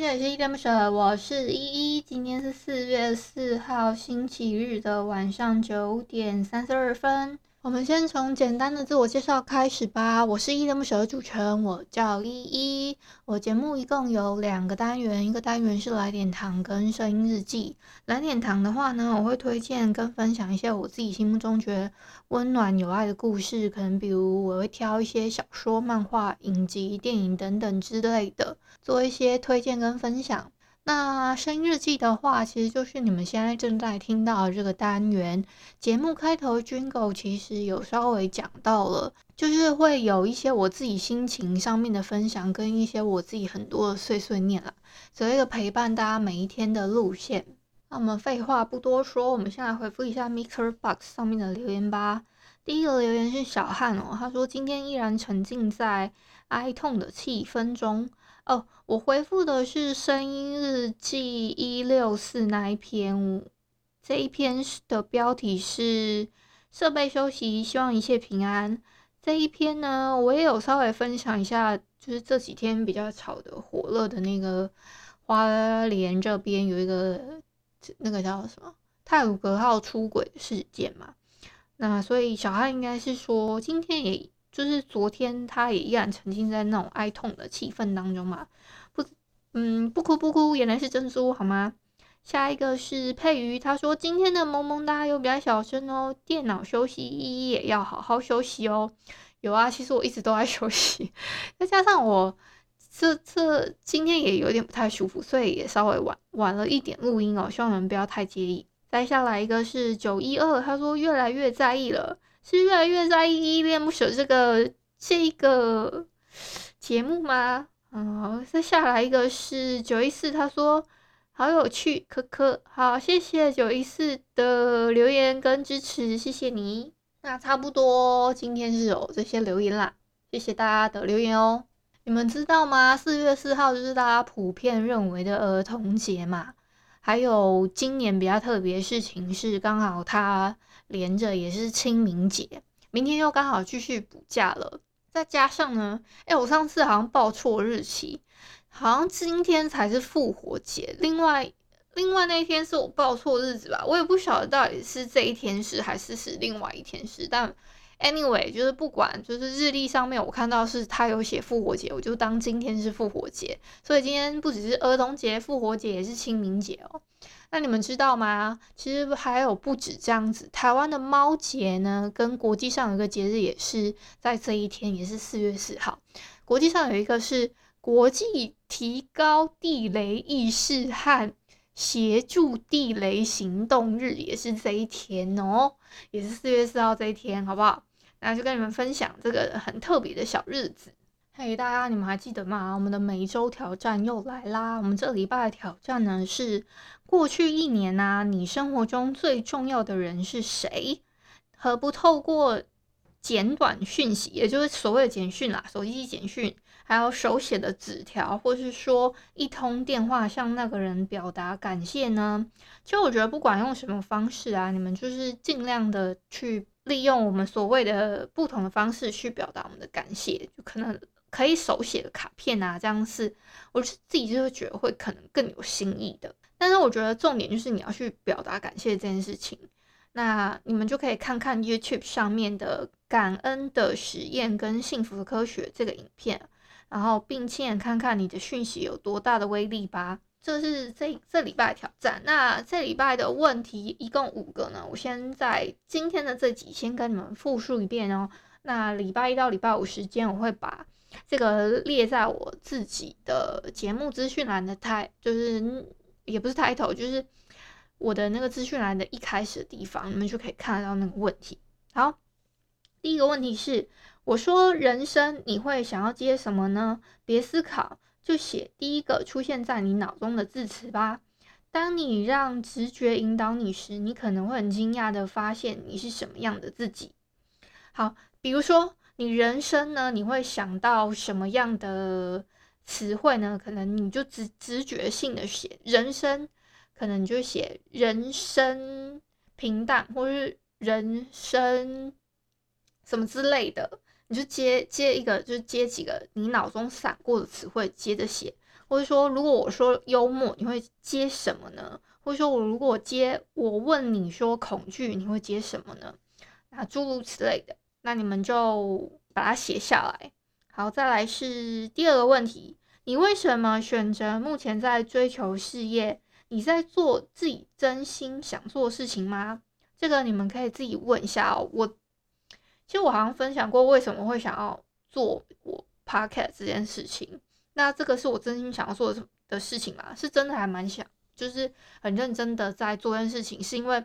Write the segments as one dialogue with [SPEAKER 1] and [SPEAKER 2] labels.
[SPEAKER 1] 嗨，这里是依依恋不舍，我是依依。今天是四月四号星期日的晚上九点三十二分。我们先从简单的自我介绍开始吧。我是依依恋不舍的主持人，我叫依依。我节目一共有两个单元，一个单元是来点糖跟声音日记。来点糖的话呢，我会推荐跟分享一些我自己心目中觉得温暖有爱的故事，可能比如我会挑一些小说、漫画、影集、电影等等之类的，做一些推荐跟分享。那声音日记的话，其实就是你们现在正在听到的这个单元。节目开头 Jingle 其实有稍微讲到了，就是会有一些我自己心情上面的分享，跟一些我自己很多的碎碎念啦，所谓的陪伴大家每一天的路线。那我们废话不多说，我们先来回复一下 Mixer Box 上面的留言吧。第一个留言是小汉哦，他说今天依然沉浸在哀痛的气氛中。哦，我回复的是声音日记一六四那一篇，这一篇的标题是设备休息，希望一切平安。这一篇呢，我也有稍微分享一下，就是这几天比较炒的火热的那个花莲这边有一个那个叫什么太鲁阁号出轨事件嘛。那所以小汉应该是说今天也。就是昨天，他也依然沉浸在那种哀痛的气氛当中嘛。不，嗯，不哭不哭，原来是珍珠，好吗？下一个是佩瑜，他说今天的萌萌哒有比较小声哦，电脑休息，依依也要好好休息哦。有啊，其实我一直都在休息，再加上我这这今天也有点不太舒服，所以也稍微晚晚了一点录音哦，希望你们不要太介意。再下来一个是九一二，他说越来越在意了。是越来越在意依恋不舍这个这个节目吗？嗯，好再下来一个是九一四，他说好有趣，科科，好，谢谢九一四的留言跟支持，谢谢你。那差不多今天是有这些留言啦，谢谢大家的留言哦。你们知道吗？四月四号就是大家普遍认为的儿童节嘛。还有今年比较特别事情是，刚好它。连着也是清明节，明天又刚好继续补假了。再加上呢，哎、我上次好像报错日期，好像今天才是复活节。另外，另外那一天是我报错日子吧，我也不晓得到底是这一天是还是是另外一天是。但 anyway，就是不管，就是日历上面我看到是他有写复活节，我就当今天是复活节。所以今天不只是儿童节，复活节也是清明节哦。那你们知道吗？其实还有不止这样子，台湾的猫节呢，跟国际上有个节日也是在这一天，也是四月四号。国际上有一个是国际提高地雷意识和协助地雷行动日，也是这一天哦，也是四月四号这一天，好不好？那就跟你们分享这个很特别的小日子。嘿，大家，你们还记得吗？我们的每周挑战又来啦！我们这礼拜的挑战呢是过去一年呐、啊，你生活中最重要的人是谁？何不透过简短讯息，也就是所谓的简讯啦，手机简讯，还有手写的纸条，或是说一通电话，向那个人表达感谢呢？其实我觉得，不管用什么方式啊，你们就是尽量的去利用我们所谓的不同的方式去表达我们的感谢，就可能。可以手写的卡片啊，这样是我是自己就会觉得会可能更有新意的。但是我觉得重点就是你要去表达感谢这件事情。那你们就可以看看 YouTube 上面的感恩的实验跟幸福的科学这个影片，然后并且看看你的讯息有多大的威力吧。这是这这礼拜挑战。那这礼拜的问题一共五个呢，我先在今天的这集先跟你们复述一遍哦。那礼拜一到礼拜五时间我会把。这个列在我自己的节目资讯栏的台，就是也不是 title，，就是我的那个资讯栏的一开始的地方，你们就可以看得到那个问题。好，第一个问题是，我说人生你会想要接什么呢？别思考，就写第一个出现在你脑中的字词吧。当你让直觉引导你时，你可能会很惊讶的发现你是什么样的自己。好，比如说你人生呢，你会想到什么样的词汇呢？可能你就直直觉性的写人生，可能你就写人生平淡，或是人生什么之类的，你就接接一个，就是接几个你脑中闪过的词汇，接着写。或者说，如果我说幽默，你会接什么呢？或者说我如果接我问你说恐惧，你会接什么呢？那诸如此类的，那你们就把它写下来。好，再来是第二个问题：你为什么选择目前在追求事业？你在做自己真心想做的事情吗？这个你们可以自己问一下哦。我其实我好像分享过为什么会想要做我 podcast 这件事情。那这个是我真心想要做的事情嘛？是真的还蛮想，就是很认真的在做这件事情，是因为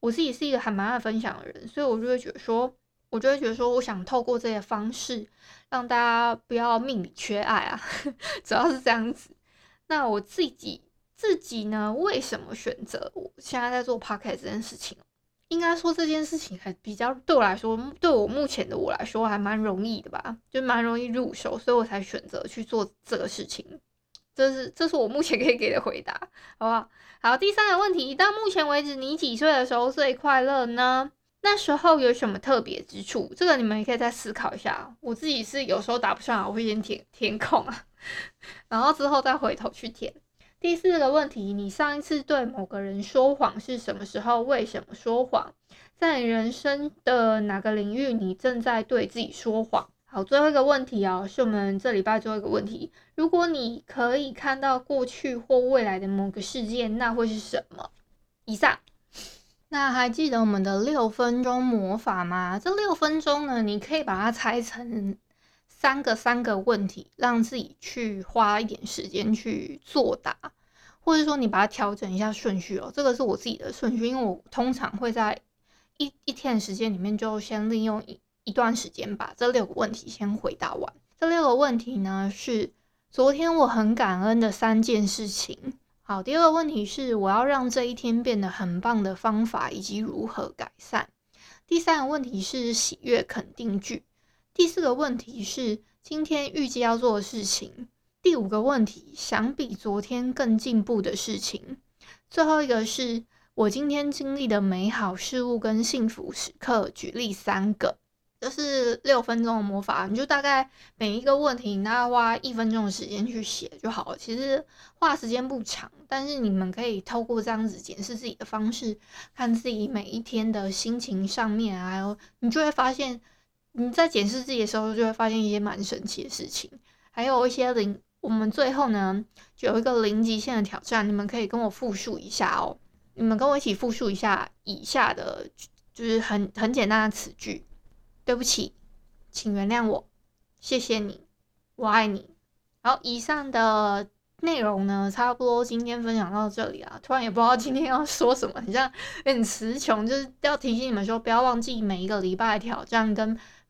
[SPEAKER 1] 我自己是一个还蛮爱分享的人，所以我就会觉得说，我就会觉得说，我想透过这些方式让大家不要命里缺爱啊，主要是这样子。那我自己自己呢，为什么选择我现在在做 podcast 这件事情？应该说这件事情还比较对我来说，对我目前的我来说还蛮容易的吧，就蛮容易入手，所以我才选择去做这个事情。这是这是我目前可以给的回答，好不好？好，第三个问题，到目前为止，你几岁的时候最快乐呢？那时候有什么特别之处？这个你们也可以再思考一下。我自己是有时候答不上来，我会先填填空啊，然后之后再回头去填。第四个问题，你上一次对某个人说谎是什么时候？为什么说谎？在人生的哪个领域，你正在对自己说谎？好，最后一个问题啊，是我们这礼拜最后一个问题。如果你可以看到过去或未来的某个事件，那会是什么？以上。那还记得我们的六分钟魔法吗？这六分钟呢，你可以把它拆成。三个三个问题，让自己去花一点时间去作答，或者说你把它调整一下顺序哦。这个是我自己的顺序，因为我通常会在一一天的时间里面就先利用一一段时间把这六个问题先回答完。这六个问题呢，是昨天我很感恩的三件事情。好，第二个问题是我要让这一天变得很棒的方法以及如何改善。第三个问题是喜悦肯定句。第四个问题是今天预计要做的事情。第五个问题，想比昨天更进步的事情。最后一个是我今天经历的美好事物跟幸福时刻。举例三个，这是六分钟的魔法，你就大概每一个问题，你大概花一分钟的时间去写就好了。其实花时间不长，但是你们可以透过这样子检视自己的方式，看自己每一天的心情上面，还有你就会发现。你在检视自己的时候，就会发现一些蛮神奇的事情，还有一些零。我们最后呢，就有一个零极限的挑战，你们可以跟我复述一下哦。你们跟我一起复述一下以下的，就是很很简单的词句。对不起，请原谅我，谢谢你，我爱你。好，以上的内容呢，差不多今天分享到这里啊。突然也不知道今天要说什么，很像有点词穷，就是要提醒你们说，不要忘记每一个礼拜的挑战跟。